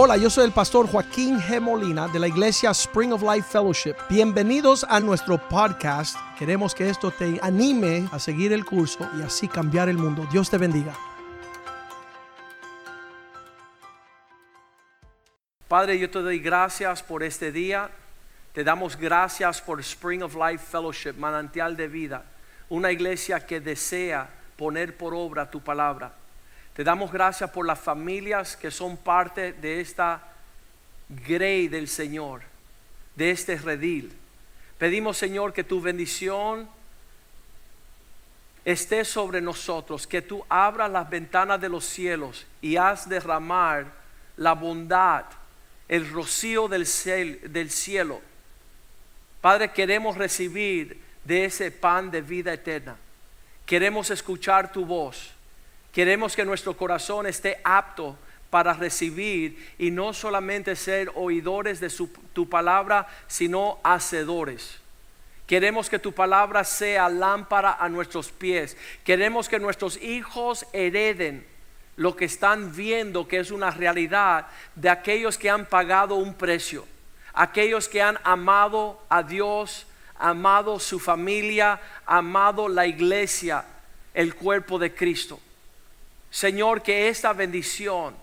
Hola, yo soy el pastor Joaquín G. Molina de la iglesia Spring of Life Fellowship. Bienvenidos a nuestro podcast. Queremos que esto te anime a seguir el curso y así cambiar el mundo. Dios te bendiga. Padre, yo te doy gracias por este día. Te damos gracias por Spring of Life Fellowship, manantial de vida, una iglesia que desea poner por obra tu palabra. Te damos gracias por las familias que son parte de esta grey del Señor, de este redil. Pedimos, Señor, que tu bendición esté sobre nosotros, que tú abras las ventanas de los cielos y haz derramar la bondad, el rocío del, del cielo. Padre, queremos recibir de ese pan de vida eterna. Queremos escuchar tu voz. Queremos que nuestro corazón esté apto para recibir y no solamente ser oidores de tu palabra, sino hacedores. Queremos que tu palabra sea lámpara a nuestros pies. Queremos que nuestros hijos hereden lo que están viendo que es una realidad de aquellos que han pagado un precio, aquellos que han amado a Dios, amado su familia, amado la iglesia, el cuerpo de Cristo. Señor, que esta bendición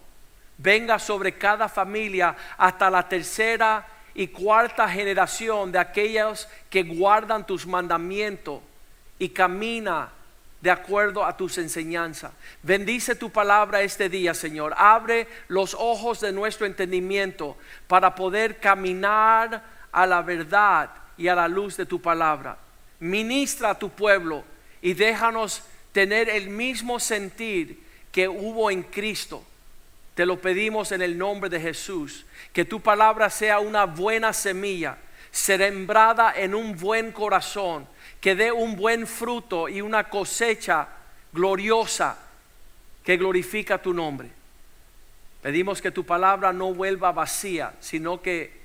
venga sobre cada familia hasta la tercera y cuarta generación de aquellos que guardan tus mandamientos y camina de acuerdo a tus enseñanzas. Bendice tu palabra este día, Señor. Abre los ojos de nuestro entendimiento para poder caminar a la verdad y a la luz de tu palabra. Ministra a tu pueblo y déjanos tener el mismo sentir que hubo en Cristo. Te lo pedimos en el nombre de Jesús. Que tu palabra sea una buena semilla, sembrada en un buen corazón, que dé un buen fruto y una cosecha gloriosa que glorifica tu nombre. Pedimos que tu palabra no vuelva vacía, sino que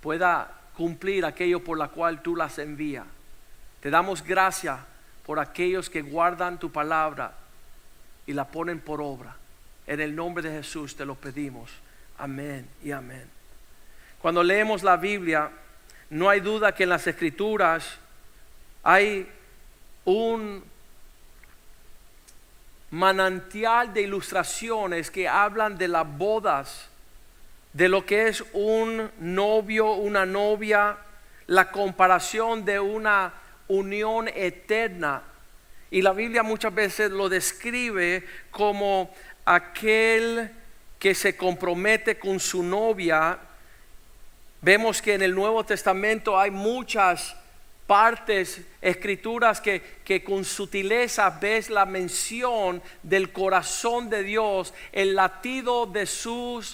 pueda cumplir aquello por la cual tú las envías. Te damos gracias por aquellos que guardan tu palabra y la ponen por obra. En el nombre de Jesús te lo pedimos. Amén y amén. Cuando leemos la Biblia, no hay duda que en las escrituras hay un manantial de ilustraciones que hablan de las bodas, de lo que es un novio, una novia, la comparación de una unión eterna y la Biblia muchas veces lo describe como aquel que se compromete con su novia. Vemos que en el Nuevo Testamento hay muchas partes, escrituras que, que, con sutileza ves la mención del corazón de Dios, el latido de su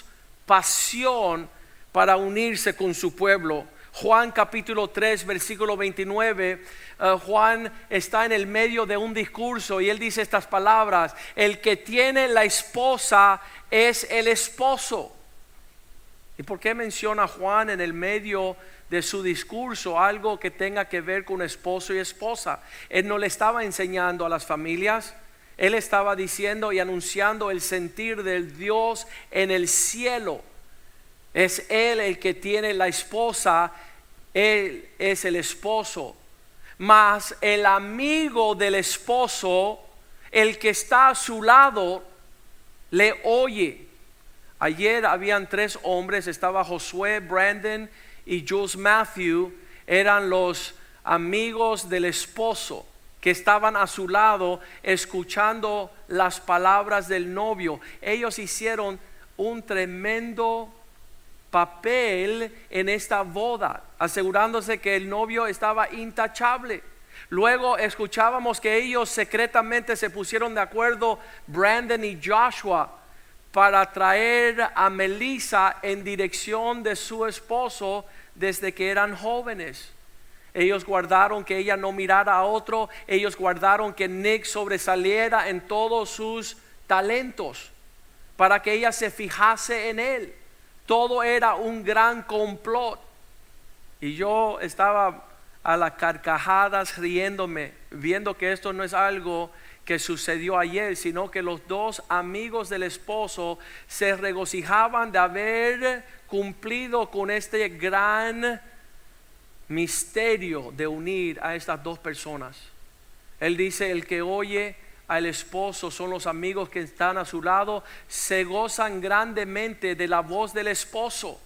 pasión para unirse con su pueblo. Juan capítulo 3, versículo 29, eh, Juan está en el medio de un discurso y él dice estas palabras, el que tiene la esposa es el esposo. ¿Y por qué menciona Juan en el medio de su discurso algo que tenga que ver con esposo y esposa? Él no le estaba enseñando a las familias, él estaba diciendo y anunciando el sentir del Dios en el cielo. Es Él el que tiene la esposa, Él es el esposo. Mas el amigo del esposo, el que está a su lado, le oye. Ayer habían tres hombres, estaba Josué, Brandon y Jules Matthew, eran los amigos del esposo que estaban a su lado escuchando las palabras del novio. Ellos hicieron un tremendo papel en esta boda, asegurándose que el novio estaba intachable. Luego escuchábamos que ellos secretamente se pusieron de acuerdo, Brandon y Joshua, para traer a Melissa en dirección de su esposo desde que eran jóvenes. Ellos guardaron que ella no mirara a otro, ellos guardaron que Nick sobresaliera en todos sus talentos, para que ella se fijase en él. Todo era un gran complot. Y yo estaba a las carcajadas riéndome, viendo que esto no es algo que sucedió ayer, sino que los dos amigos del esposo se regocijaban de haber cumplido con este gran misterio de unir a estas dos personas. Él dice, el que oye al esposo son los amigos que están a su lado, se gozan grandemente de la voz del esposo.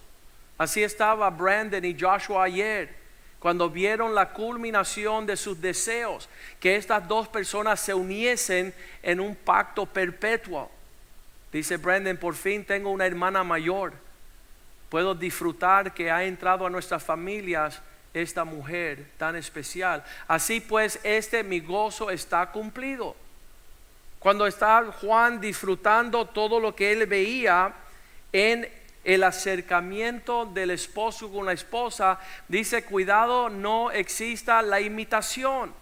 Así estaba Brandon y Joshua ayer cuando vieron la culminación de sus deseos, que estas dos personas se uniesen en un pacto perpetuo. Dice Brandon, por fin tengo una hermana mayor. Puedo disfrutar que ha entrado a nuestras familias esta mujer tan especial. Así pues, este mi gozo está cumplido. Cuando está Juan disfrutando todo lo que él veía en el acercamiento del esposo con la esposa, dice, cuidado, no exista la imitación.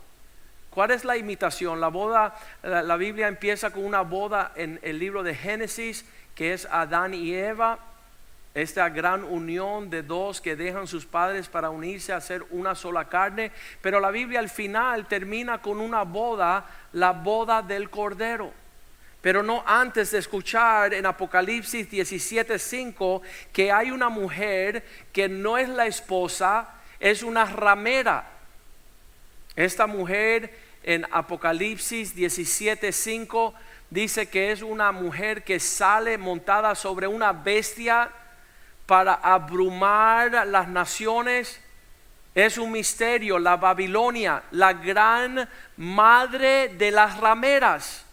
¿Cuál es la imitación? La boda, la, Biblia empieza con una boda en el libro de Génesis, que es Adán y Eva, esta gran unión de dos que dejan sus padres para unirse a ser una sola carne, pero la Biblia al final termina con una boda, la boda del Cordero pero no antes de escuchar en Apocalipsis 17:5 que hay una mujer que no es la esposa, es una ramera. Esta mujer en Apocalipsis 17:5 dice que es una mujer que sale montada sobre una bestia para abrumar las naciones. Es un misterio, la Babilonia, la gran madre de las rameras.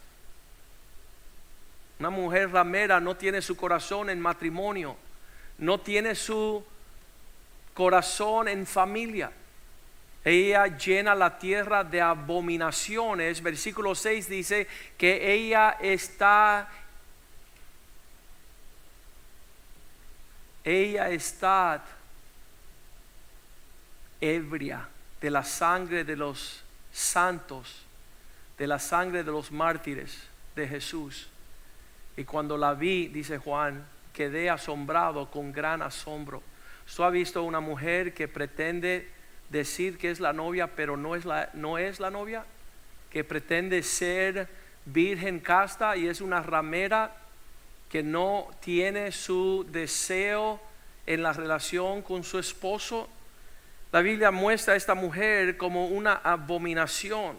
Una mujer ramera no tiene su corazón en matrimonio, no tiene su corazón en familia. Ella llena la tierra de abominaciones. Versículo 6 dice que ella está ella está ebria de la sangre de los santos, de la sangre de los mártires de Jesús. Y cuando la vi, dice Juan, quedé asombrado con gran asombro. ¿Usted ha visto una mujer que pretende decir que es la novia, pero no es la, no es la novia? Que pretende ser virgen casta y es una ramera que no tiene su deseo en la relación con su esposo. La Biblia muestra a esta mujer como una abominación.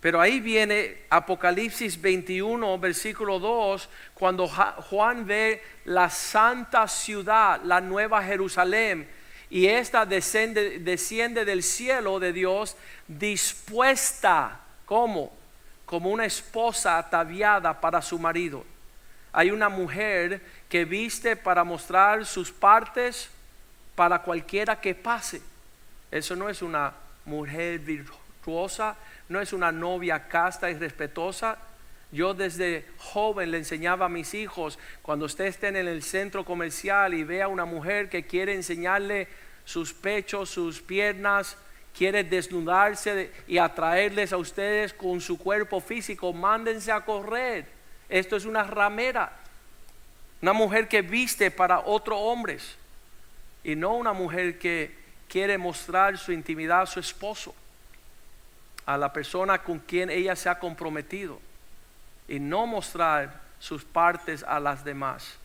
Pero ahí viene Apocalipsis 21, versículo 2, cuando Juan ve la santa ciudad, la nueva Jerusalén, y esta desciende, del cielo de Dios dispuesta, como Como una esposa ataviada para su marido. Hay una mujer que viste para mostrar sus partes para cualquiera que pase. Eso no es una mujer virtuosa, no es una novia casta y respetuosa. Yo desde joven le enseñaba a mis hijos, cuando usted esté en el centro comercial y vea una mujer que quiere enseñarle sus pechos, sus piernas, quiere desnudarse y atraerles a ustedes con su cuerpo físico, mándense a correr. Esto es una ramera, una mujer que viste para otros hombres y no una mujer que quiere mostrar su intimidad a su esposo a la persona con quien ella se ha comprometido y no mostrar sus partes a las demás.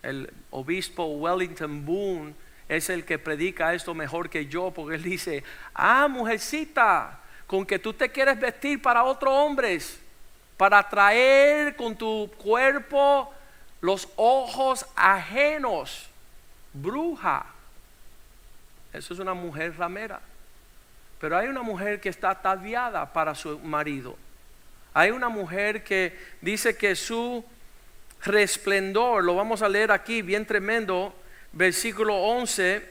El obispo Wellington Boone es el que predica esto mejor que yo porque él dice, ah, mujercita, con que tú te quieres vestir para otros hombres, para atraer con tu cuerpo los ojos ajenos, bruja. Eso es una mujer ramera. Pero hay una mujer que está ataviada para su marido. Hay una mujer que dice que su resplendor, lo vamos a leer aquí bien tremendo, versículo 11,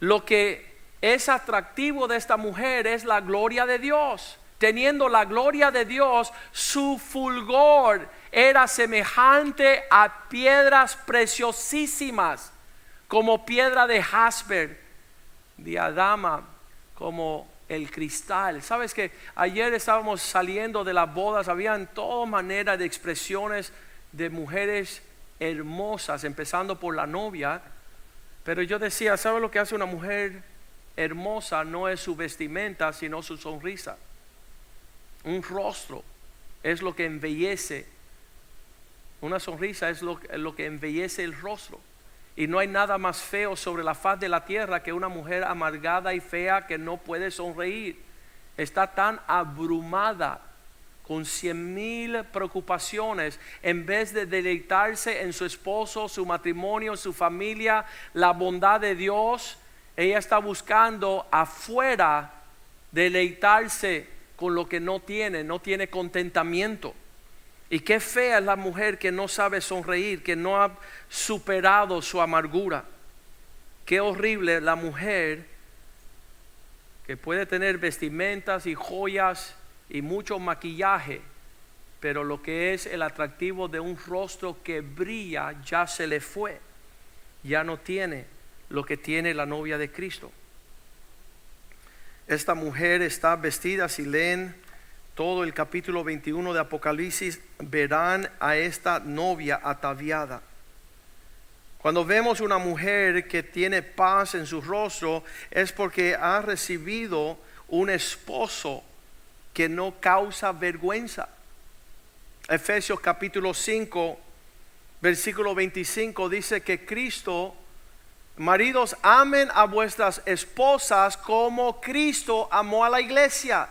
lo que es atractivo de esta mujer es la gloria de Dios. Teniendo la gloria de Dios, su fulgor era semejante a piedras preciosísimas, como piedra de jasper, diadama como el cristal. Sabes que ayer estábamos saliendo de las bodas, habían toda manera de expresiones de mujeres hermosas, empezando por la novia. Pero yo decía, ¿sabes lo que hace una mujer hermosa? No es su vestimenta, sino su sonrisa. Un rostro es lo que embellece. Una sonrisa es lo, lo que embellece el rostro. Y no hay nada más feo sobre la faz de la tierra que una mujer amargada y fea que no puede sonreír. Está tan abrumada con cien mil preocupaciones, en vez de deleitarse en su esposo, su matrimonio, su familia, la bondad de Dios, ella está buscando afuera deleitarse con lo que no tiene, no tiene contentamiento. Y qué fea es la mujer que no sabe sonreír, que no ha superado su amargura. Qué horrible la mujer que puede tener vestimentas y joyas y mucho maquillaje, pero lo que es el atractivo de un rostro que brilla ya se le fue, ya no tiene lo que tiene la novia de Cristo. Esta mujer está vestida, si leen todo el capítulo 21 de Apocalipsis, verán a esta novia ataviada. Cuando vemos una mujer que tiene paz en su rostro, es porque ha recibido un esposo que no causa vergüenza. Efesios capítulo 5, versículo 25 dice que Cristo, maridos, amen a vuestras esposas como Cristo amó a la iglesia.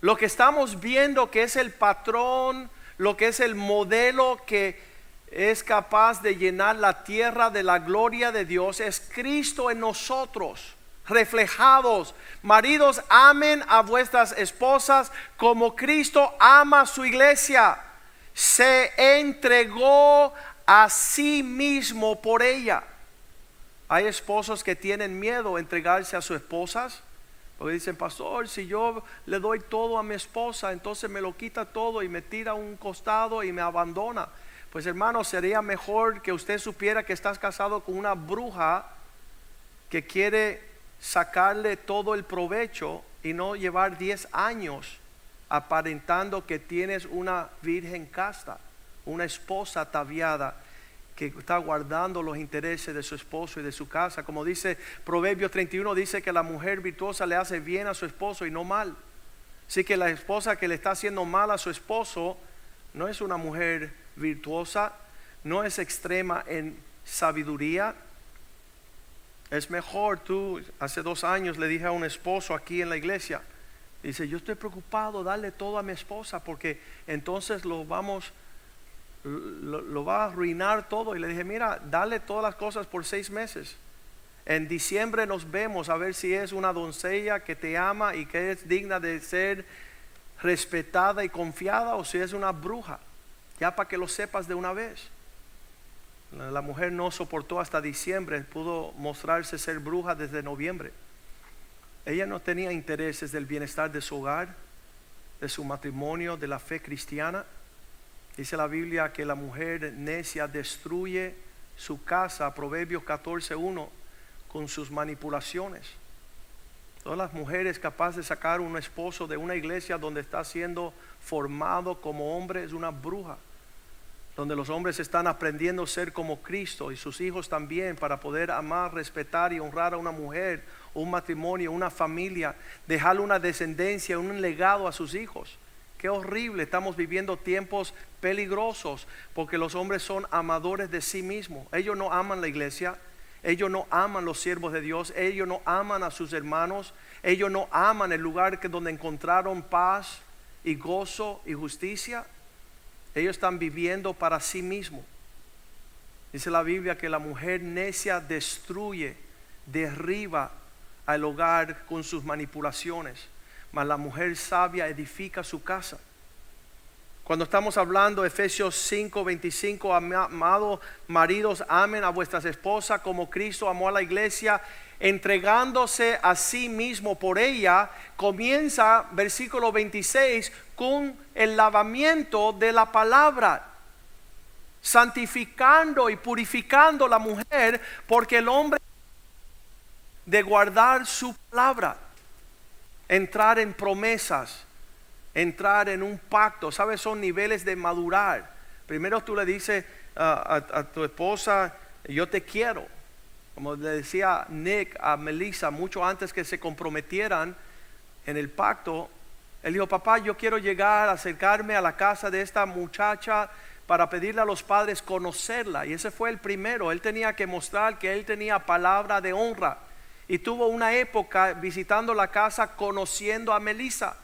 Lo que estamos viendo que es el patrón, lo que es el modelo que es capaz de llenar la tierra de la gloria de Dios, es Cristo en nosotros reflejados. Maridos, amen a vuestras esposas como Cristo ama a su iglesia. Se entregó a sí mismo por ella. Hay esposos que tienen miedo a entregarse a sus esposas. Porque dicen, pastor, si yo le doy todo a mi esposa, entonces me lo quita todo y me tira a un costado y me abandona. Pues hermano, sería mejor que usted supiera que estás casado con una bruja que quiere sacarle todo el provecho y no llevar 10 años aparentando que tienes una virgen casta, una esposa ataviada que está guardando los intereses de su esposo y de su casa. Como dice Proverbios 31, dice que la mujer virtuosa le hace bien a su esposo y no mal. Así que la esposa que le está haciendo mal a su esposo no es una mujer virtuosa, no es extrema en sabiduría, es mejor tú, hace dos años le dije a un esposo aquí en la iglesia, dice, yo estoy preocupado, darle todo a mi esposa porque entonces lo vamos, lo, va a arruinar todo. Y le dije, mira, dale todas las cosas por seis meses. En diciembre nos vemos a ver si es una doncella que te ama y que es digna de ser respetada y confiada o si es una bruja. Ya para que lo sepas de una vez. La mujer no soportó hasta diciembre, pudo mostrarse ser bruja desde noviembre. Ella no tenía intereses del bienestar de su hogar, de su matrimonio, de la fe cristiana. Dice la Biblia que la mujer necia destruye su casa, Proverbios 14.1, con sus manipulaciones. Todas las mujeres capaces de sacar un esposo de una iglesia donde está siendo formado como hombre es una bruja donde los hombres están aprendiendo a ser como Cristo y sus hijos también para poder amar, respetar y honrar a una mujer, un matrimonio, una familia, dejarle una descendencia, un legado a sus hijos. Qué horrible, estamos viviendo tiempos peligrosos porque los hombres son amadores de sí mismos. Ellos no aman la iglesia, ellos no aman los siervos de Dios, ellos no aman a sus hermanos, ellos no aman el lugar que donde encontraron paz y gozo y justicia. Ellos están viviendo para sí mismos. Dice la Biblia que la mujer necia destruye, derriba al hogar con sus manipulaciones, mas la mujer sabia edifica su casa. Cuando estamos hablando Efesios 5, 25, amados maridos, amen a vuestras esposas como Cristo amó a la iglesia, entregándose a sí mismo por ella, comienza versículo 26 con el lavamiento de la palabra, santificando y purificando la mujer, porque el hombre de guardar su palabra, entrar en promesas, entrar en un pacto, ¿sabes? Son niveles de madurar. Primero tú le dices a, tu esposa, yo te quiero. Como le decía Nick a Melissa, mucho antes que se comprometieran en el pacto, Él dijo, papá, yo quiero llegar, acercarme a la casa de esta muchacha para pedirle a los padres conocerla. Y ese fue el primero. Él tenía que mostrar que él tenía palabra de honra. Y tuvo una época visitando la casa conociendo a Melissa.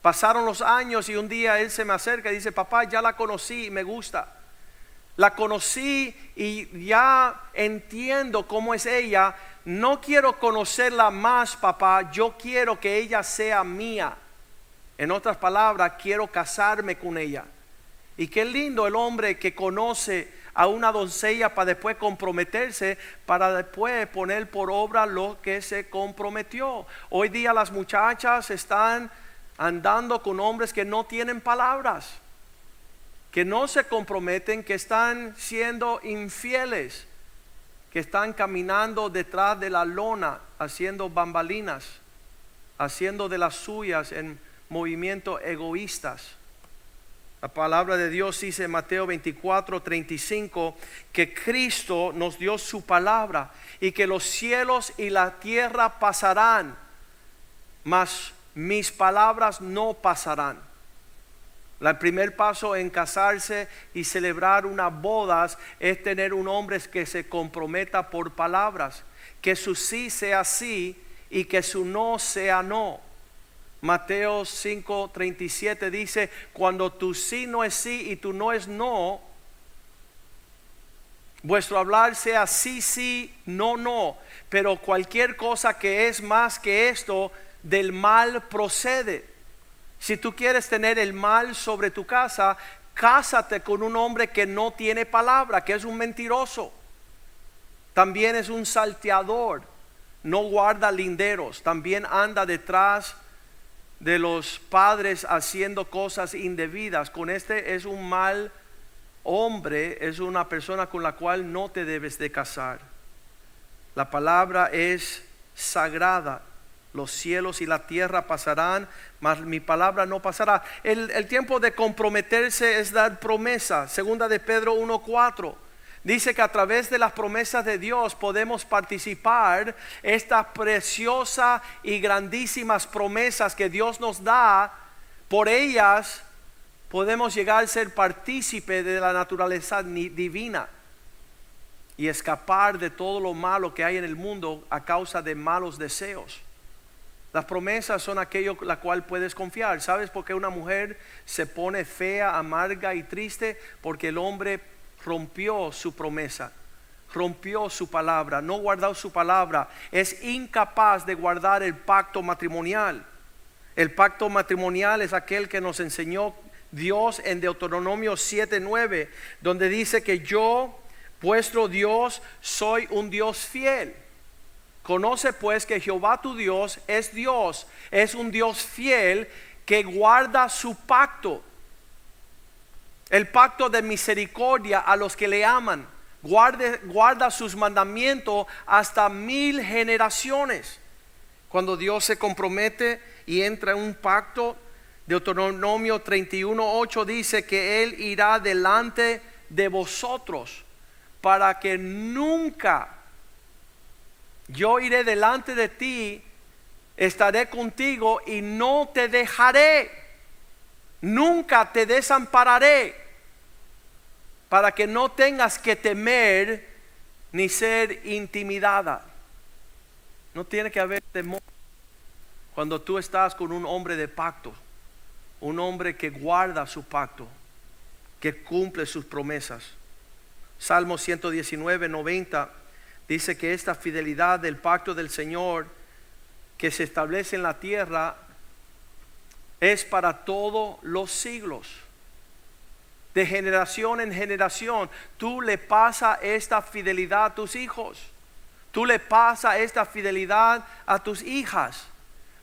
Pasaron los años y un día él se me acerca y dice, papá, ya la conocí y me gusta. La conocí y ya entiendo cómo es ella. No quiero conocerla más, papá. Yo quiero que ella sea mía. En otras palabras, quiero casarme con ella. Y qué lindo el hombre que conoce a una doncella para después comprometerse, para después poner por obra lo que se comprometió. Hoy día las muchachas están andando con hombres que no tienen palabras, que no se comprometen, que están siendo infieles, que están caminando detrás de la lona, haciendo bambalinas, haciendo de las suyas en movimientos egoístas. La palabra de Dios dice en Mateo 24, 35 que Cristo nos dio su palabra y que los cielos y la tierra pasarán, mas mis palabras no pasarán. El primer paso en casarse y celebrar unas bodas es tener un hombre que se comprometa por palabras, que su sí sea sí y que su no sea no. Mateo 5:37 dice, cuando tu sí no es sí y tu no es no, vuestro hablar sea sí, sí, no, no, pero cualquier cosa que es más que esto, del mal procede. Si tú quieres tener el mal sobre tu casa, cásate con un hombre que no tiene palabra, que es un mentiroso. También es un salteador, no guarda linderos, también anda detrás de los padres haciendo cosas indebidas. Con este es un mal hombre, es una persona con la cual no te debes de casar. La palabra es sagrada. Los cielos y la tierra pasarán, mas mi palabra no pasará. El, el tiempo de comprometerse es dar promesa. Segunda de Pedro 1.4 Dice que a través de las promesas de Dios podemos participar estas preciosas y grandísimas promesas que Dios nos da. Por ellas podemos llegar a ser partícipe de la naturaleza divina y escapar de todo lo malo que hay en el mundo a causa de malos deseos. Las promesas son aquello la cual puedes confiar. ¿Sabes por qué una mujer se pone fea, amarga y triste? Porque el hombre rompió su promesa, rompió su palabra, no guardó su palabra, es incapaz de guardar el pacto matrimonial. El pacto matrimonial es aquel que nos enseñó Dios en Deuteronomio 7:9, donde dice que yo, vuestro Dios, soy un Dios fiel. Conoce pues que Jehová tu Dios es Dios, es un Dios fiel que guarda su pacto el pacto de misericordia a los que le aman. Guarde, guarda sus mandamientos hasta mil generaciones. Cuando Dios se compromete y entra en un pacto, Deuteronomio 31.8 dice que Él irá delante de vosotros para que nunca yo iré delante de ti, estaré contigo y no te dejaré nunca te desampararé para que no tengas que temer ni ser intimidada. No tiene que haber temor cuando tú estás con un hombre de pacto, un hombre que guarda su pacto, que cumple sus promesas. Salmo 119, 90 dice que esta fidelidad del pacto del Señor que se establece en la tierra es para todos los siglos. De generación en generación, tú le pasas esta fidelidad a tus hijos. Tú le pasas esta fidelidad a tus hijas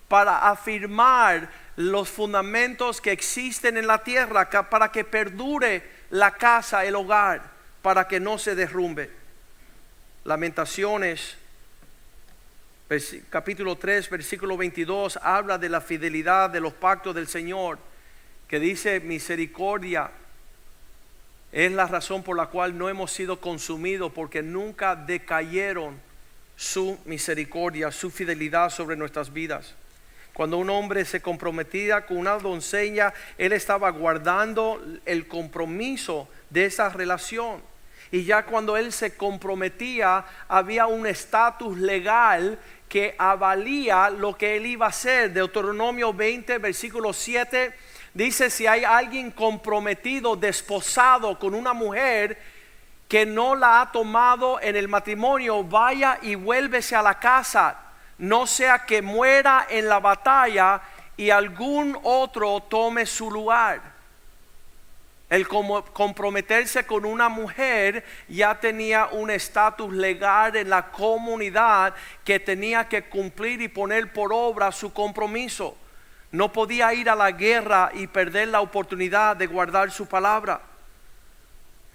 para afirmar los fundamentos que existen en la tierra, para que perdure la casa, el hogar, para que no se derrumbe. Lamentaciones capítulo 3, versículo 22, habla de la fidelidad de los pactos del Señor, que dice misericordia es la razón por la cual no hemos sido consumidos, porque nunca decayeron su misericordia, su fidelidad sobre nuestras vidas. Cuando un hombre se comprometía con una doncella, él estaba guardando el compromiso de esa relación. Y ya cuando él se comprometía, había un estatus legal que avalía lo que él iba a hacer. Deuteronomio 20, versículo 7, dice, si hay alguien comprometido, desposado con una mujer que no la ha tomado en el matrimonio, vaya y vuélvese a la casa no sea que muera en la batalla y algún otro tome su lugar. El comprometerse con una mujer ya tenía un estatus legal en la comunidad que tenía que cumplir y poner por obra su compromiso. No podía ir a la guerra y perder la oportunidad de guardar su palabra.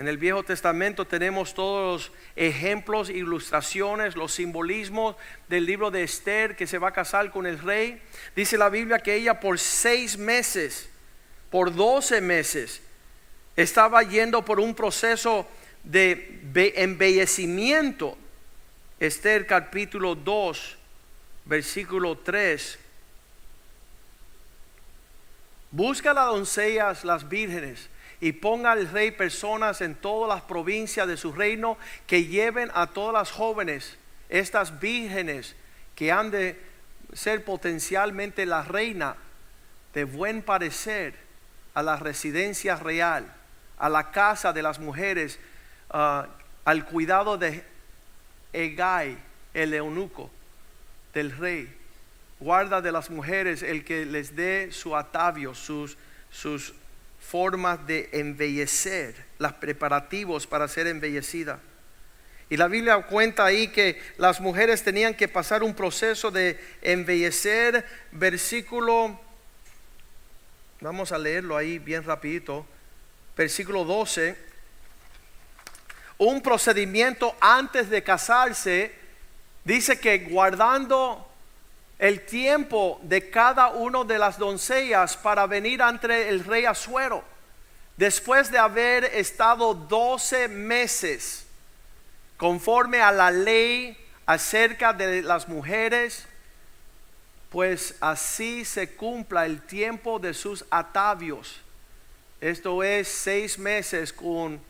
En el Viejo Testamento tenemos todos los ejemplos, ilustraciones, los simbolismos del libro de Esther que se va a casar con el rey. Dice la Biblia que ella por seis meses, por doce meses, estaba yendo por un proceso de embellecimiento. Esther capítulo 2, versículo 3. Busca las doncellas, las vírgenes y ponga al rey personas en todas las provincias de su reino que lleven a todas las jóvenes, estas vírgenes que han de ser potencialmente la reina de buen parecer a la residencia real, a la casa de las mujeres, ah, al cuidado de Egay, el eunuco del rey. Guarda de las mujeres el que les dé su atavio, sus, sus formas de embellecer, los preparativos para ser embellecida. Y la Biblia cuenta ahí que las mujeres tenían que pasar un proceso de embellecer, versículo, vamos a leerlo ahí bien rapidito, versículo 12, un procedimiento antes de casarse, dice que guardando el tiempo de cada una de las doncellas para venir ante el rey Azuero. Después de haber estado 12 meses conforme a la ley acerca de las mujeres, pues así se cumpla el tiempo de sus atavios. Esto es seis meses con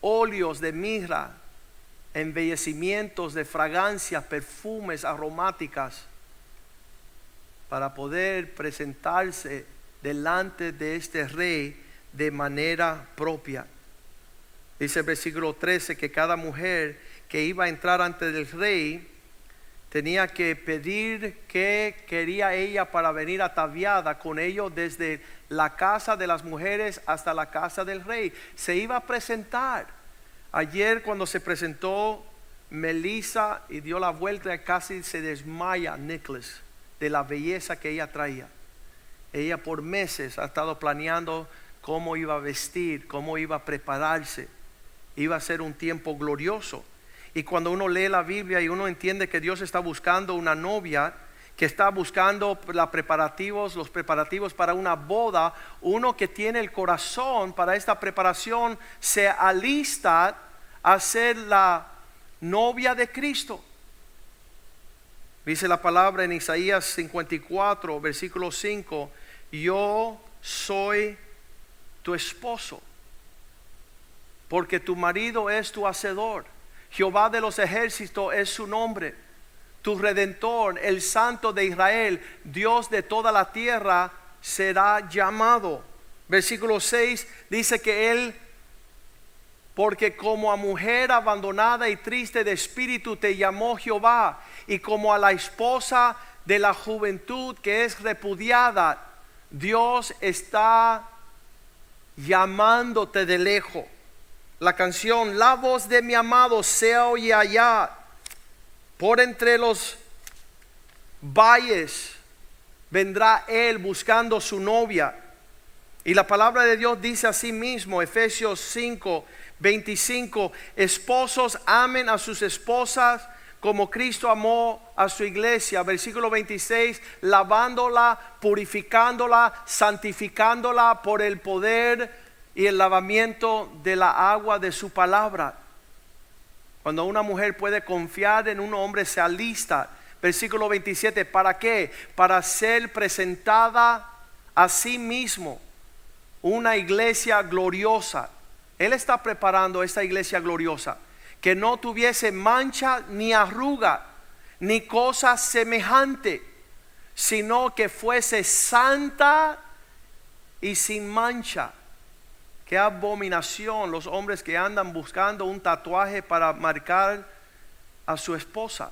óleos de mirra, embellecimientos de fragancias, perfumes aromáticas para poder presentarse delante de este rey de manera propia. Dice el versículo 13 que cada mujer que iba a entrar ante el rey tenía que pedir qué quería ella para venir ataviada con ellos desde la casa de las mujeres hasta la casa del rey. Se iba a presentar. Ayer cuando se presentó Melissa y dio la vuelta casi se desmaya Nicholas de la belleza que ella traía. Ella por meses ha estado planeando cómo iba a vestir, cómo iba a prepararse. Iba a ser un tiempo glorioso. Y cuando uno lee la Biblia y uno entiende que Dios está buscando una novia, que está buscando los preparativos, los preparativos para una boda, uno que tiene el corazón para esta preparación se alista a ser la novia de Cristo. Dice la palabra en Isaías 54, versículo 5, yo soy tu esposo, porque tu marido es tu hacedor. Jehová de los ejércitos es su nombre. Tu redentor, el santo de Israel, Dios de toda la tierra, será llamado. Versículo 6 dice que él porque como a mujer abandonada y triste de espíritu te llamó Jehová, y como a la esposa de la juventud que es repudiada, Dios está llamándote de lejos. La canción, la voz de mi amado se oye allá, por entre los valles vendrá él buscando su novia. Y la palabra de Dios dice así mismo, Efesios 5, 25, esposos amen a sus esposas como Cristo amó a su iglesia. Versículo 26, lavándola, purificándola, santificándola por el poder y el lavamiento de la agua de su palabra. Cuando una mujer puede confiar en un hombre, se alista Versículo 27, ¿para qué? Para ser presentada a sí mismo una iglesia gloriosa. Él está preparando esta iglesia gloriosa que no tuviese mancha ni arruga ni cosa semejante, sino que fuese santa y sin mancha. Qué abominación los hombres que andan buscando un tatuaje para marcar a su esposa.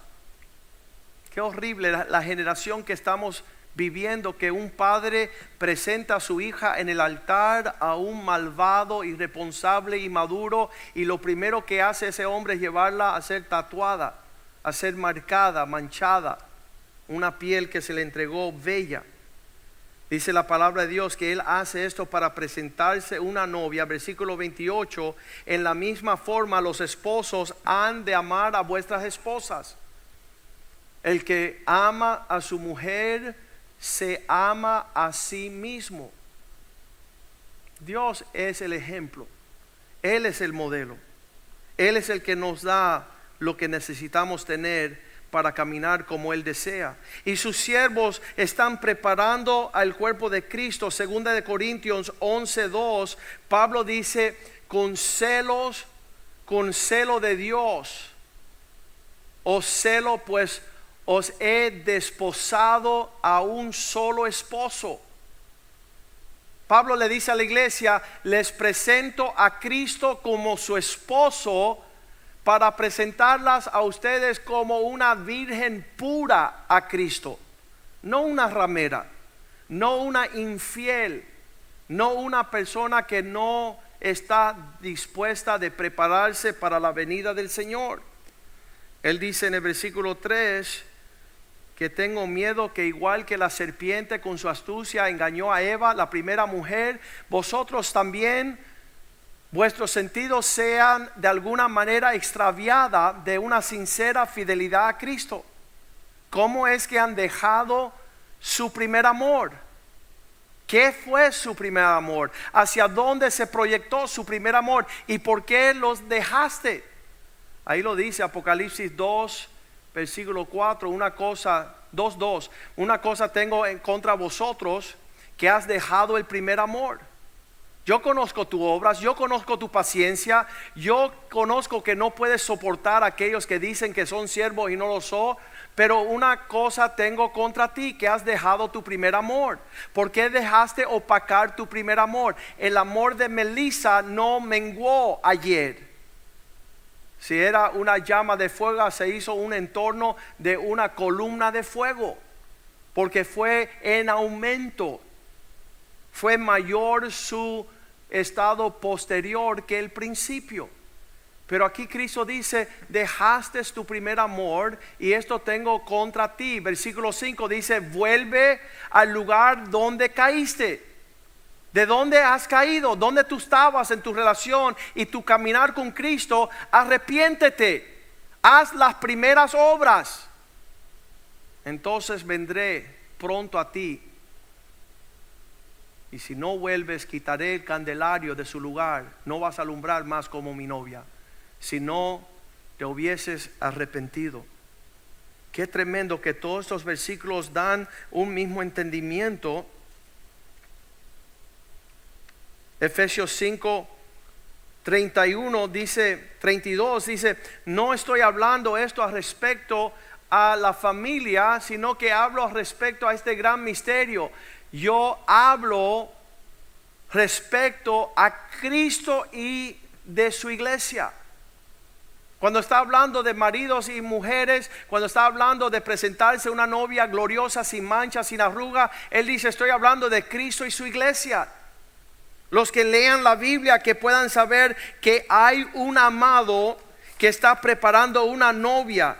Qué horrible la, generación que estamos viviendo que un padre presenta a su hija en el altar a un malvado, irresponsable y maduro y lo primero que hace ese hombre es llevarla a ser tatuada, a ser marcada, manchada, una piel que se le entregó bella. Dice la palabra de Dios que Él hace esto para presentarse una novia. Versículo 28. En la misma forma los esposos han de amar a vuestras esposas. El que ama a su mujer se ama a sí mismo. Dios es el ejemplo. Él es el modelo. Él es el que nos da lo que necesitamos tener para caminar como Él desea. Y sus siervos están preparando al cuerpo de Cristo. Segunda de Corintios 11:2, Pablo dice, con celos, con celo de Dios, os celo pues os he desposado a un solo esposo. Pablo le dice a la iglesia, les presento a Cristo como su esposo para presentarlas a ustedes como una virgen pura a Cristo, no una ramera, no una infiel, no una persona que no está dispuesta de prepararse para la venida del Señor. Él dice en el versículo 3 que tengo miedo que igual que la serpiente con su astucia engañó a Eva, la primera mujer, vosotros también vuestros sentidos sean de alguna manera extraviada de una sincera fidelidad a Cristo. ¿Cómo es que han dejado su primer amor? ¿Qué fue su primer amor? ¿Hacia dónde se proyectó su primer amor? ¿Y por qué los dejaste? Ahí lo dice Apocalipsis 2, versículo 4, una cosa, 2, 2, una cosa tengo en contra vosotros que has dejado el primer amor. Yo conozco tus obras, yo conozco tu paciencia, yo conozco que no puedes soportar a aquellos que dicen que son siervos y no lo son. Pero una cosa tengo contra ti, que has dejado tu primer amor. ¿Por qué dejaste opacar tu primer amor? El amor de Melissa no menguó ayer. Si era una llama de fuego, se hizo un entorno de una columna de fuego. Porque fue en aumento. Fue mayor su estado posterior que el principio. Pero aquí Cristo dice, dejaste tu primer amor y esto tengo contra ti. Versículo 5 dice, vuelve al lugar donde caíste. ¿De dónde has caído? ¿Dónde tú estabas en tu relación y tu caminar con Cristo? Arrepiéntete. Haz las primeras obras. Entonces vendré pronto a ti y si no vuelves, quitaré el candelario de su lugar. No vas a alumbrar más como mi novia. Si no te hubieses arrepentido. Qué tremendo que todos estos versículos dan un mismo entendimiento. Efesios 5, 31 dice, 32 dice, no estoy hablando esto a respecto a la familia, sino que hablo respecto a este gran misterio yo hablo respecto a Cristo y de su iglesia. Cuando está hablando de maridos y mujeres, cuando está hablando de presentarse una novia gloriosa, sin mancha, sin arruga, Él dice, estoy hablando de Cristo y su iglesia. Los que lean la Biblia, que puedan saber que hay un amado que está preparando una novia.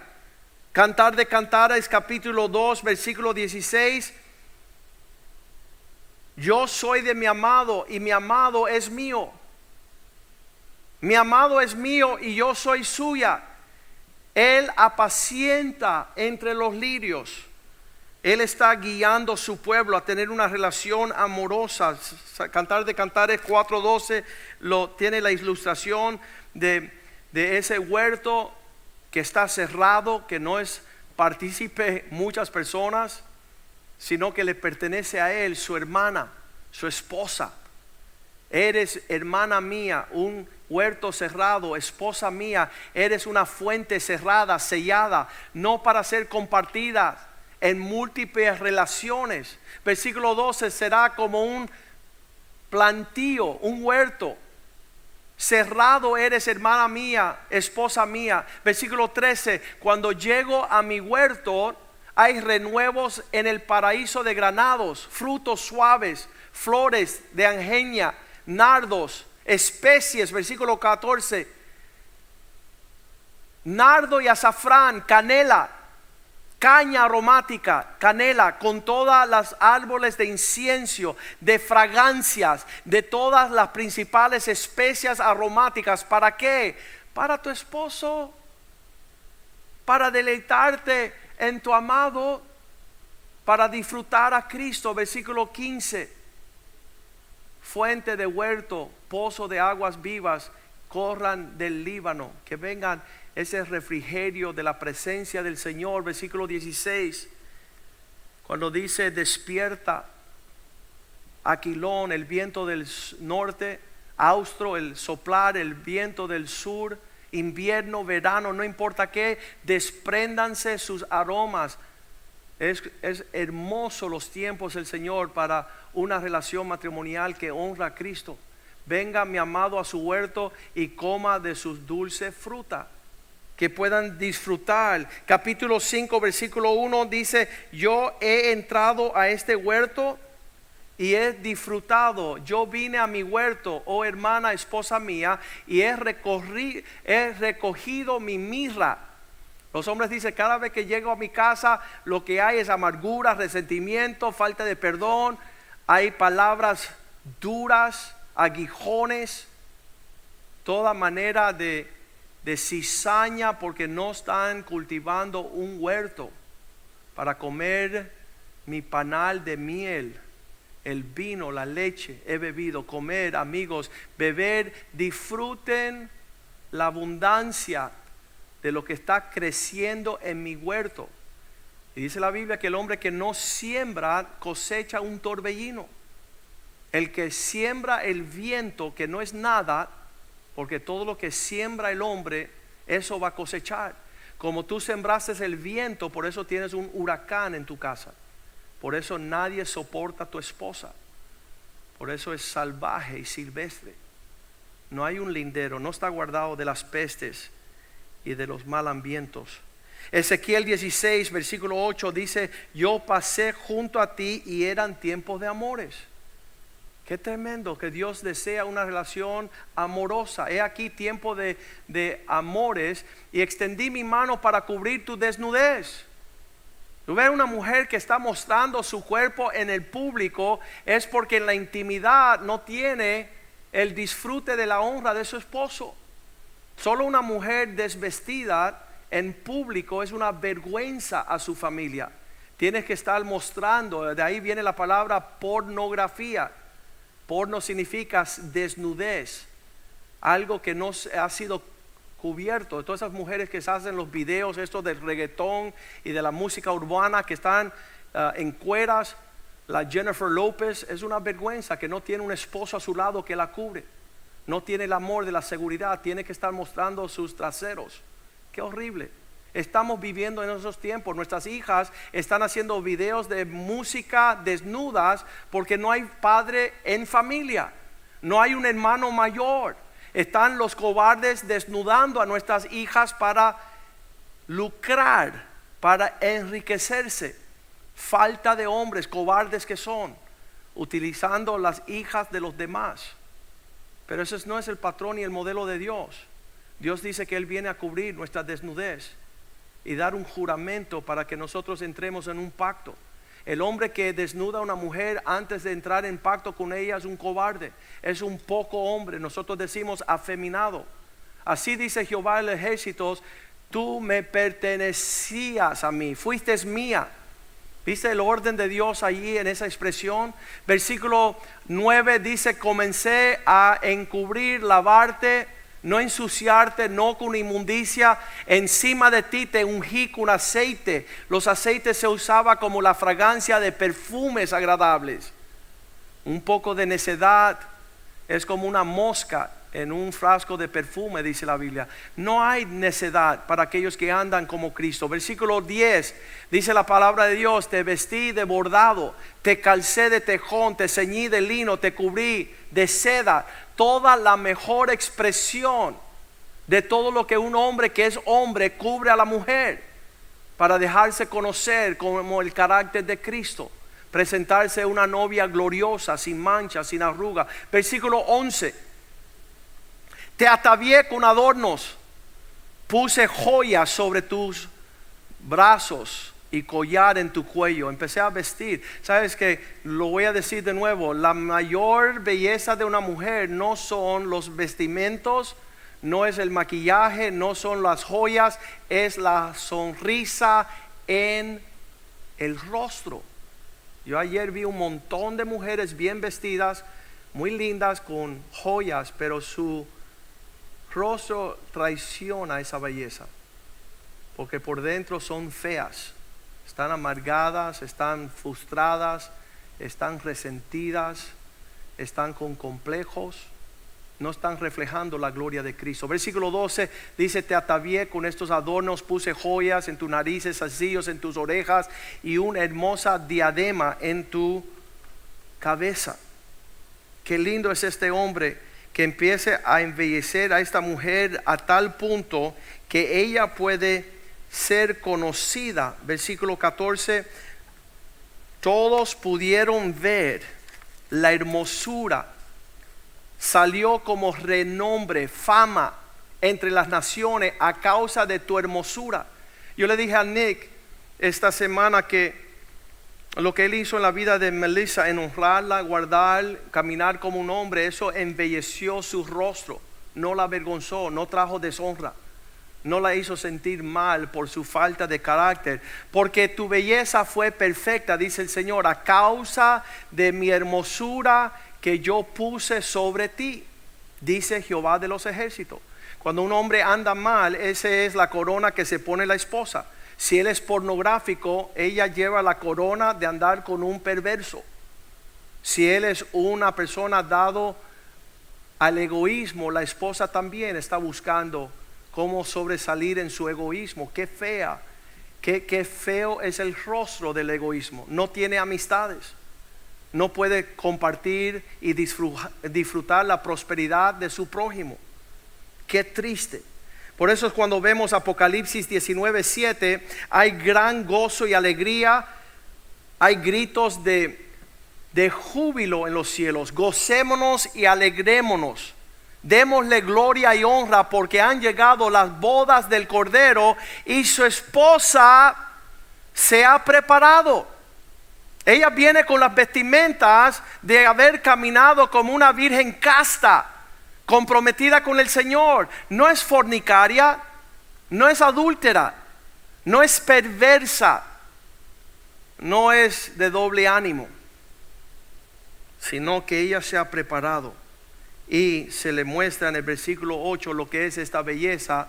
Cantar de Cantares capítulo 2, versículo 16 yo soy de mi amado y mi amado es mío. Mi amado es mío y yo soy suya. Él apacienta entre los lirios. Él está guiando a su pueblo a tener una relación amorosa. Cantar de Cantares 4:12 lo tiene la ilustración de, de ese huerto que está cerrado, que no es partícipe muchas personas, sino que le pertenece a él, su hermana, su esposa. Eres hermana mía, un huerto cerrado, esposa mía, eres una fuente cerrada, sellada, no para ser compartida en múltiples relaciones. Versículo 12 será como un plantío, un huerto. Cerrado eres, hermana mía, esposa mía. Versículo 13, cuando llego a mi huerto, hay renuevos en el paraíso de granados, frutos suaves, flores de angenia, nardos, especies, versículo 14, nardo y azafrán, canela, caña aromática, canela, con todas las árboles de incienso, de fragancias, de todas las principales especias aromáticas. ¿Para qué? Para tu esposo, para deleitarte en tu amado, para disfrutar a Cristo. Versículo 15 fuente de huerto, pozo de aguas vivas, corran del Líbano, que vengan ese refrigerio de la presencia del Señor. Versículo 16, cuando dice, despierta Aquilón, el viento del norte, austro, el soplar, el viento del sur, invierno, verano, no importa qué, despréndanse sus aromas. Es, es hermoso los tiempos del Señor para una relación matrimonial que honra a Cristo. Venga mi amado a su huerto y coma de sus dulces fruta. Que puedan disfrutar. Capítulo 5, versículo 1 dice, yo he entrado a este huerto y he disfrutado. Yo vine a mi huerto, oh hermana, esposa mía, y he, he recogido mi mirra. Los hombres dicen, cada vez que llego a mi casa, lo que hay es amargura, resentimiento, falta de perdón, hay palabras duras, aguijones, toda manera de cizaña porque no están cultivando un huerto para comer mi panal de miel, el vino, la leche, he bebido, comer, amigos, beber, disfruten la abundancia de lo que está creciendo en mi huerto. Y dice la Biblia que el hombre que no siembra cosecha un torbellino. El que siembra el viento, que no es nada, porque todo lo que siembra el hombre, eso va a cosechar. Como tú sembraste el viento, por eso tienes un huracán en tu casa. Por eso nadie soporta a tu esposa. Por eso es salvaje y silvestre. No hay un lindero, no está guardado de las pestes y de los mal ambientos. Ezequiel 16, versículo 8 dice, yo pasé junto a ti y eran tiempos de amores. Qué tremendo que Dios desea una relación amorosa. He aquí tiempo de, de amores y extendí mi mano para cubrir tu desnudez. Ves una mujer que está mostrando su cuerpo en el público es porque en la intimidad no tiene el disfrute de la honra de su esposo. Solo una mujer desvestida en público es una vergüenza a su familia. Tienes que estar mostrando, de ahí viene la palabra pornografía. Porno significa desnudez, algo que no ha sido cubierto. Todas esas mujeres que se hacen los videos, esto del reggaetón y de la música urbana que están ah, en cueras, la Jennifer López es una vergüenza que no tiene un esposo a su lado que la cubre. No tiene el amor de la seguridad, tiene que estar mostrando sus traseros. Qué horrible. Estamos viviendo en esos tiempos. Nuestras hijas están haciendo videos de música desnudas porque no hay padre en familia. No hay un hermano mayor. Están los cobardes desnudando a nuestras hijas para lucrar, para enriquecerse. Falta de hombres, cobardes que son, utilizando las hijas de los demás. Pero ese no es el patrón y el modelo de Dios. Dios dice que Él viene a cubrir nuestra desnudez y dar un juramento para que nosotros entremos en un pacto. El hombre que desnuda a una mujer antes de entrar en pacto con ella es un cobarde, es un poco hombre, nosotros decimos afeminado. Así dice Jehová el ejército, tú me pertenecías a mí, fuiste mía. ¿Viste el orden de Dios allí en esa expresión? Versículo 9 dice, comencé a encubrir, lavarte no ensuciarte, no con inmundicia. Encima de ti te ungí con aceite. Los aceites se usaba como la fragancia de perfumes agradables. Un poco de necedad es como una mosca en un frasco de perfume, dice la Biblia. No hay necedad para aquellos que andan como Cristo. Versículo 10 dice la palabra de Dios, te vestí de bordado, te calcé de tejón, te ceñí de lino, te cubrí de seda. Toda la mejor expresión de todo lo que un hombre que es hombre cubre a la mujer para dejarse conocer como el carácter de Cristo presentarse una novia gloriosa, sin mancha, sin arruga. Versículo 11. Te atavié con adornos, puse joyas sobre tus brazos y collar en tu cuello. Empecé a vestir. Sabes que lo voy a decir de nuevo, la mayor belleza de una mujer no son los vestimentos, no es el maquillaje, no son las joyas, es la sonrisa en el rostro. Yo ayer vi un montón de mujeres bien vestidas, muy lindas con joyas, pero su rostro traiciona esa belleza, porque por dentro son feas, están amargadas, están frustradas, están resentidas, están con complejos, no están reflejando la gloria de Cristo. Versículo 12 dice, te atavié con estos adornos, puse joyas en tus narices, asillos en tus orejas y una hermosa diadema en tu cabeza. Qué lindo es este hombre que empiece a embellecer a esta mujer a tal punto que ella puede ser conocida. Versículo 14, todos pudieron ver la hermosura, salió como renombre, fama entre las naciones a causa de tu hermosura. Yo le dije a Nick esta semana que lo que él hizo en la vida de Melissa, en honrarla, guardar, caminar como un hombre, eso embelleció su rostro, no la avergonzó, no trajo deshonra, no la hizo sentir mal por su falta de carácter, porque tu belleza fue perfecta, dice el Señor, a causa de mi hermosura que yo puse sobre ti, dice Jehová de los ejércitos. Cuando un hombre anda mal, esa es la corona que se pone la esposa. Si él es pornográfico, ella lleva la corona de andar con un perverso. Si él es una persona dado al egoísmo, la esposa también está buscando cómo sobresalir en su egoísmo. Qué fea, qué, qué feo es el rostro del egoísmo. No tiene amistades, no puede compartir y disfrutar la prosperidad de su prójimo. Qué triste. Por eso es cuando vemos Apocalipsis 19, 7, hay gran gozo y alegría, hay gritos de, de júbilo en los cielos. Gocémonos y alegrémonos. Démosle gloria y honra porque han llegado las bodas del Cordero y su esposa se ha preparado. Ella viene con las vestimentas de haber caminado como una virgen casta comprometida con el Señor, no es fornicaria, no es adúltera, no es perversa, no es de doble ánimo, sino que ella se ha preparado y se le muestra en el versículo 8 lo que es esta belleza.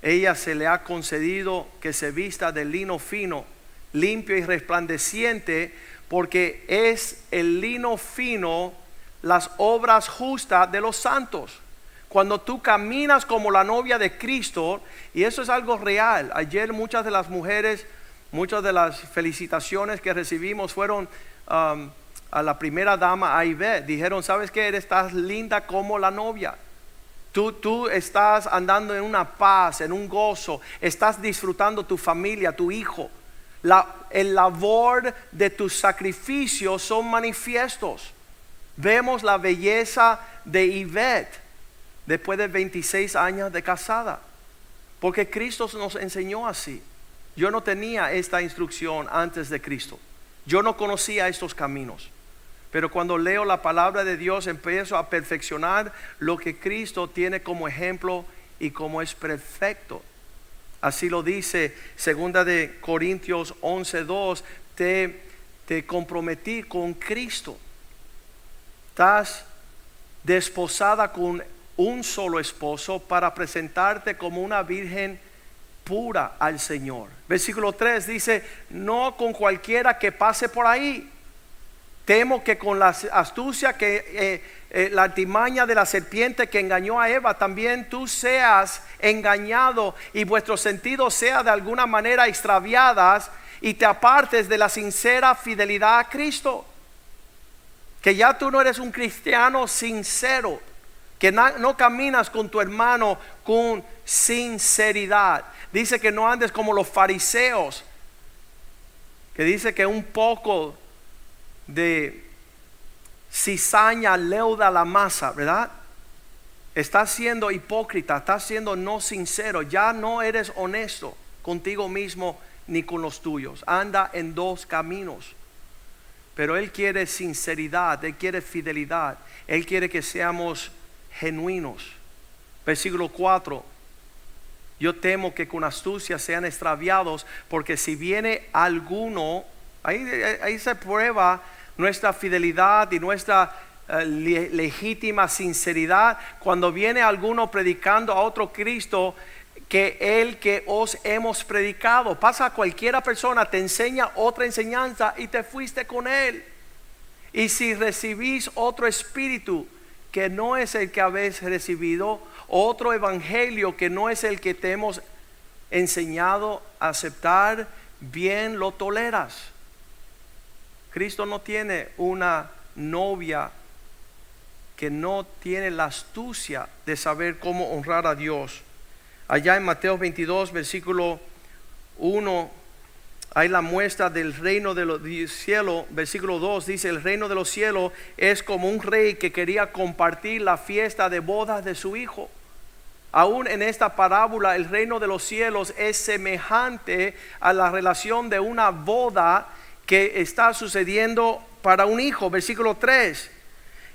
Ella se le ha concedido que se vista de lino fino, limpio y resplandeciente, porque es el lino fino las obras justas de los santos. Cuando tú caminas como la novia de Cristo, y eso es algo real. Ayer muchas de las mujeres, muchas de las felicitaciones que recibimos fueron um, a la primera dama. Dijeron, ¿sabes qué? Eres estás linda como la novia. Tú, tú, estás andando en una paz, en un gozo, estás disfrutando tu familia, tu hijo. El labor de tus sacrificios son manifiestos. Vemos la belleza de Yvette después de 26 años de casada. Porque Cristo nos enseñó así. Yo no tenía esta instrucción antes de Cristo. Yo no conocía estos caminos. Pero cuando leo la palabra de Dios empiezo a perfeccionar lo que Cristo tiene como ejemplo y como es perfecto. Así lo dice segunda de Corintios 11:2, te te comprometí con Cristo estás desposada con un solo esposo para presentarte como una virgen pura al Señor. Versículo 3 dice, no con cualquiera que pase por ahí. Temo que con la astucia que eh, eh, la artimaña de la serpiente que engañó a Eva, también tú seas engañado y vuestro sentido sea de alguna manera extraviadas y te apartes de la sincera fidelidad a Cristo. Que ya tú no eres un cristiano sincero, que no caminas con tu hermano con sinceridad. Dice que no andes como los fariseos, que dice que un poco de cizaña leuda la masa, ¿verdad? Estás siendo hipócrita, estás siendo no sincero, ya no eres honesto contigo mismo ni con los tuyos. Anda en dos caminos. Pero Él quiere sinceridad, Él quiere fidelidad, Él quiere que seamos genuinos. Versículo 4. Yo temo que con astucia sean extraviados, porque si viene alguno, ahí, ahí se prueba nuestra fidelidad y nuestra eh, legítima sinceridad cuando viene alguno predicando a otro Cristo que el que os hemos predicado. Pasa a cualquiera persona, te enseña otra enseñanza y te fuiste con él. Y si recibís otro espíritu que no es el que habéis recibido, otro evangelio que no es el que te hemos enseñado a aceptar, bien lo toleras. Cristo no tiene una novia que no tiene la astucia de saber cómo honrar a Dios. Allá en Mateo 22, versículo 1, hay la muestra del reino de los cielos. Versículo 2 dice, el reino de los cielos es como un rey que quería compartir la fiesta de bodas de su hijo. Aún en esta parábola, el reino de los cielos es semejante a la relación de una boda que está sucediendo para un hijo. Versículo 3.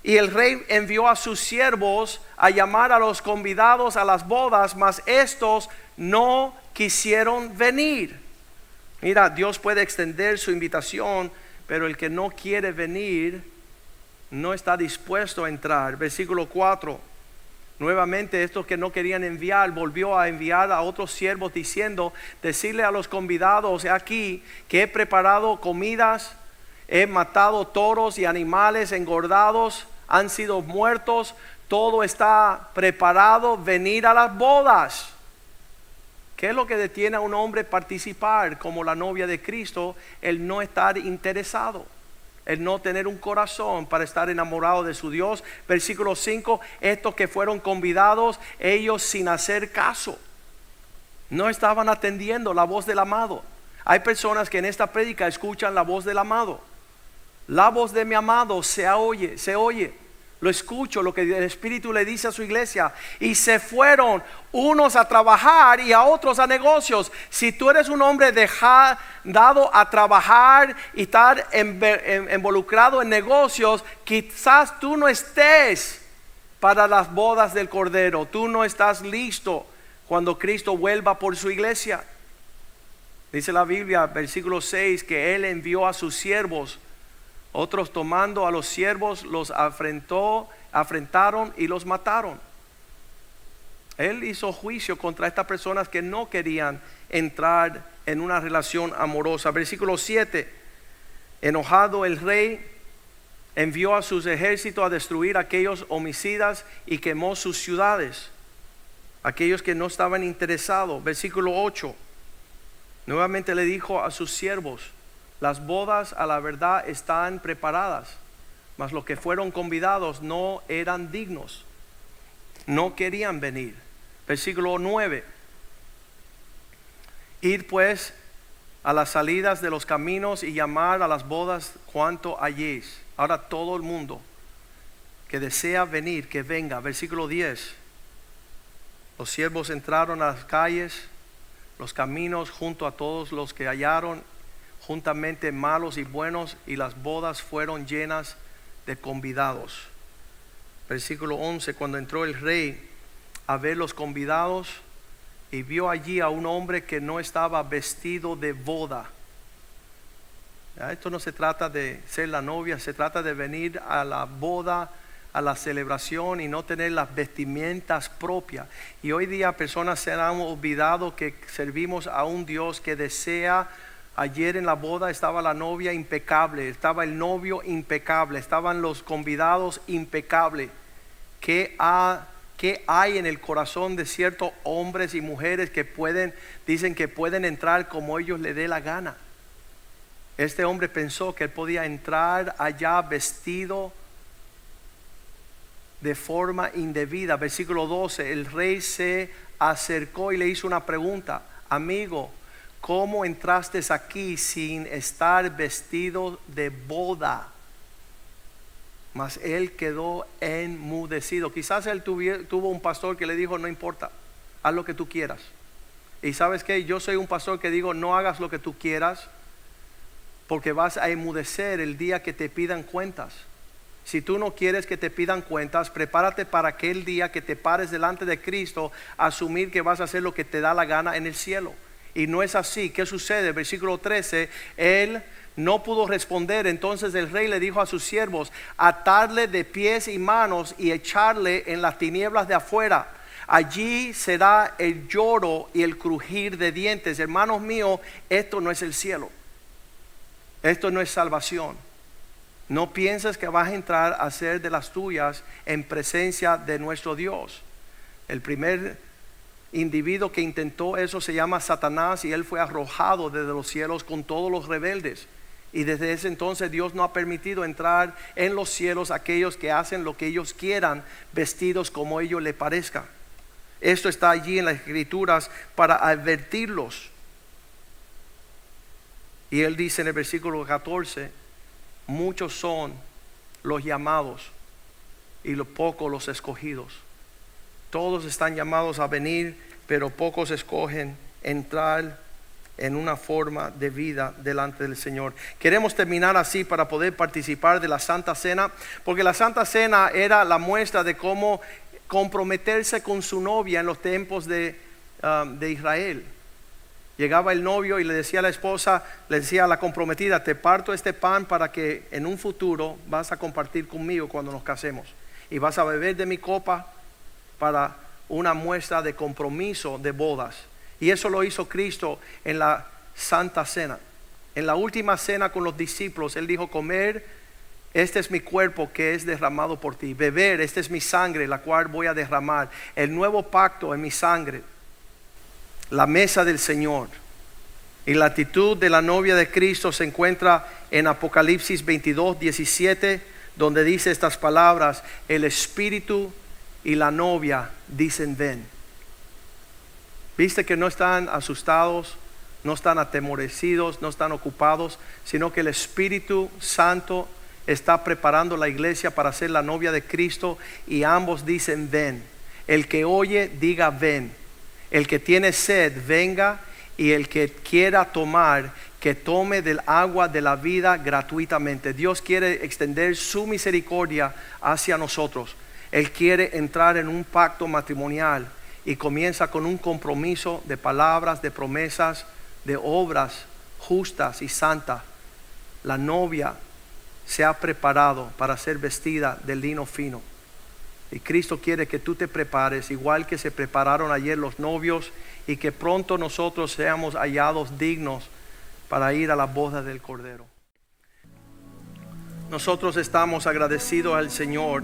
Y el rey envió a sus siervos a llamar a los convidados a las bodas, mas estos no quisieron venir. Mira, Dios puede extender su invitación, pero el que no quiere venir no está dispuesto a entrar. Versículo 4. Nuevamente estos que no querían enviar volvió a enviar a otros siervos diciendo, decirle a los convidados aquí que he preparado comidas, he matado toros y animales engordados, han sido muertos, todo está preparado, venir a las bodas. ¿Qué es lo que detiene a un hombre participar como la novia de Cristo? El no estar interesado el no tener un corazón para estar enamorado de su Dios. Versículo 5, estos que fueron convidados, ellos sin hacer caso, no estaban atendiendo la voz del amado. Hay personas que en esta prédica escuchan la voz del amado. La voz de mi amado se oye, se oye. Lo escucho, lo que el Espíritu le dice a su iglesia. Y se fueron unos a trabajar y a otros a negocios. Si tú eres un hombre dado a trabajar y estar involucrado en negocios, quizás tú no estés para las bodas del Cordero. Tú no estás listo cuando Cristo vuelva por su iglesia. Dice la Biblia, versículo 6, que Él envió a sus siervos otros tomando a los siervos los afrentó, afrentaron y los mataron. Él hizo juicio contra estas personas que no querían entrar en una relación amorosa. Versículo 7. Enojado el rey envió a sus ejércitos a destruir a aquellos homicidas y quemó sus ciudades. Aquellos que no estaban interesados. Versículo 8. Nuevamente le dijo a sus siervos, las bodas a la verdad están preparadas, mas los que fueron convidados no eran dignos, no querían venir. Versículo 9. Ir pues a las salidas de los caminos y llamar a las bodas cuanto halléis. Ahora todo el mundo que desea venir, que venga. Versículo 10. Los siervos entraron a las calles, los caminos junto a todos los que hallaron juntamente malos y buenos, y las bodas fueron llenas de convidados. Versículo 11, cuando entró el rey a ver los convidados y vio allí a un hombre que no estaba vestido de boda. Esto no se trata de ser la novia, se trata de venir a la boda a la celebración y no tener las vestimentas propias. Y hoy día personas se han olvidado que servimos a un Dios que desea Ayer en la boda estaba la novia impecable, estaba el novio impecable, estaban los convidados impecables. ¿Qué, hay en el corazón de ciertos hombres y mujeres que pueden, dicen que pueden entrar como ellos le dé la gana? Este hombre pensó que él podía entrar allá vestido de forma indebida. Versículo 12, el rey se acercó y le hizo una pregunta, amigo, ¿cómo entraste aquí sin estar vestido de boda? Mas él quedó enmudecido. Quizás él tuvo un pastor que le dijo, no importa, haz lo que tú quieras. Y sabes que yo soy un pastor que digo, no hagas lo que tú quieras, porque vas a enmudecer el día que te pidan cuentas. Si tú no quieres que te pidan cuentas, prepárate para aquel día que te pares delante de Cristo, asumir que vas a hacer lo que te da la gana en el cielo. Y no es así. ¿Qué sucede? Versículo 13, él no pudo responder. Entonces el rey le dijo a sus siervos, atarle de pies y manos y echarle en las tinieblas de afuera. Allí será el lloro y el crujir de dientes. Hermanos míos, esto no es el cielo. Esto no es salvación. No pienses que vas a entrar a ser de las tuyas en presencia de nuestro Dios. El primer individuo que intentó eso se llama Satanás y él fue arrojado desde los cielos con todos los rebeldes. Y desde ese entonces Dios no ha permitido entrar en los cielos aquellos que hacen lo que ellos quieran, vestidos como ellos le parezca. Esto está allí en las escrituras para advertirlos. Y él dice en el versículo 14, muchos son los llamados y los pocos los escogidos. Todos están llamados a venir, pero pocos escogen entrar en una forma de vida delante del Señor. Queremos terminar así para poder participar de la Santa Cena, porque la Santa Cena era la muestra de cómo comprometerse con su novia en los tiempos de, um, de Israel. Llegaba el novio y le decía a la esposa, le decía a la comprometida, te parto este pan para que en un futuro vas a compartir conmigo cuando nos casemos. Y vas a beber de mi copa para una muestra de compromiso de bodas. Y eso lo hizo Cristo en la Santa Cena. En la última cena con los discípulos, Él dijo, comer, este es mi cuerpo que es derramado por ti. Beber, esta es mi sangre, la cual voy a derramar. El nuevo pacto en mi sangre. La mesa del Señor. Y la actitud de la novia de Cristo se encuentra en Apocalipsis 22, 17, donde dice estas palabras, el Espíritu y la novia dicen ven. Viste que no están asustados, no están atemorecidos, no están ocupados, sino que el Espíritu Santo está preparando la iglesia para ser la novia de Cristo y ambos dicen ven. El que oye, diga ven. El que tiene sed, venga y el que quiera tomar, que tome del agua de la vida gratuitamente. Dios quiere extender su misericordia hacia nosotros. Él quiere entrar en un pacto matrimonial y comienza con un compromiso de palabras, de promesas, de obras justas y santas. La novia se ha preparado para ser vestida de lino fino. Y Cristo quiere que tú te prepares igual que se prepararon ayer los novios y que pronto nosotros seamos hallados dignos para ir a la boda del Cordero. Nosotros estamos agradecidos al Señor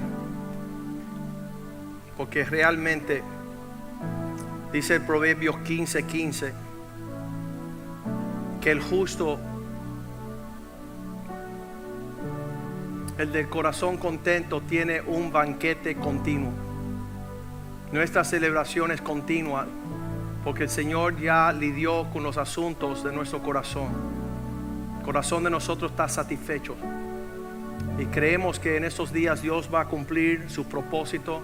porque realmente dice el Proverbios 15:15 15, que el justo, el del corazón contento, tiene un banquete continuo. Nuestra celebración es continua porque el Señor ya lidió con los asuntos de nuestro corazón. El corazón de nosotros está satisfecho. Y creemos que en estos días Dios va a cumplir su propósito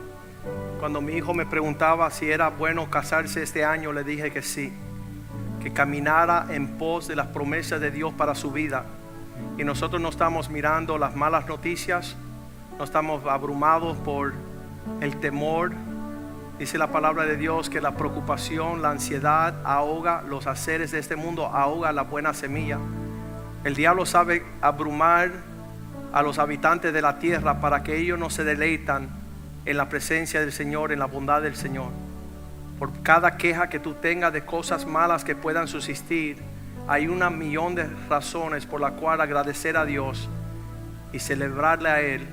cuando mi hijo me preguntaba si era bueno casarse este año, le dije que sí, que caminara en pos de las promesas de Dios para su vida. Y nosotros no estamos mirando las malas noticias, no estamos abrumados por el temor. Dice la palabra de Dios que la preocupación, la ansiedad ahoga los haceres de este mundo, ahoga la buena semilla. El diablo sabe abrumar a los habitantes de la tierra para que ellos no se deleitan en la presencia del Señor, en la bondad del Señor. Por cada queja que tú tengas de cosas malas que puedan subsistir, hay una millón de razones por la cual agradecer a Dios y celebrarle a Él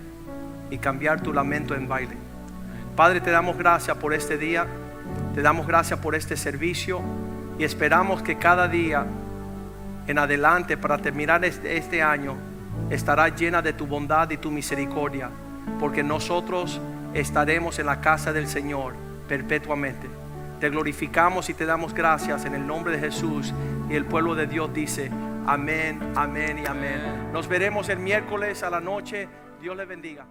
y cambiar tu lamento en baile. Padre, te damos gracias por este día, te damos gracias por este servicio y esperamos que cada día en adelante para terminar este, este año estará llena de tu bondad y tu misericordia, porque nosotros estaremos en la casa del Señor perpetuamente. Te glorificamos y te damos gracias en el nombre de Jesús. Y el pueblo de Dios dice, amén, amén y amén. Nos veremos el miércoles a la noche. Dios le bendiga.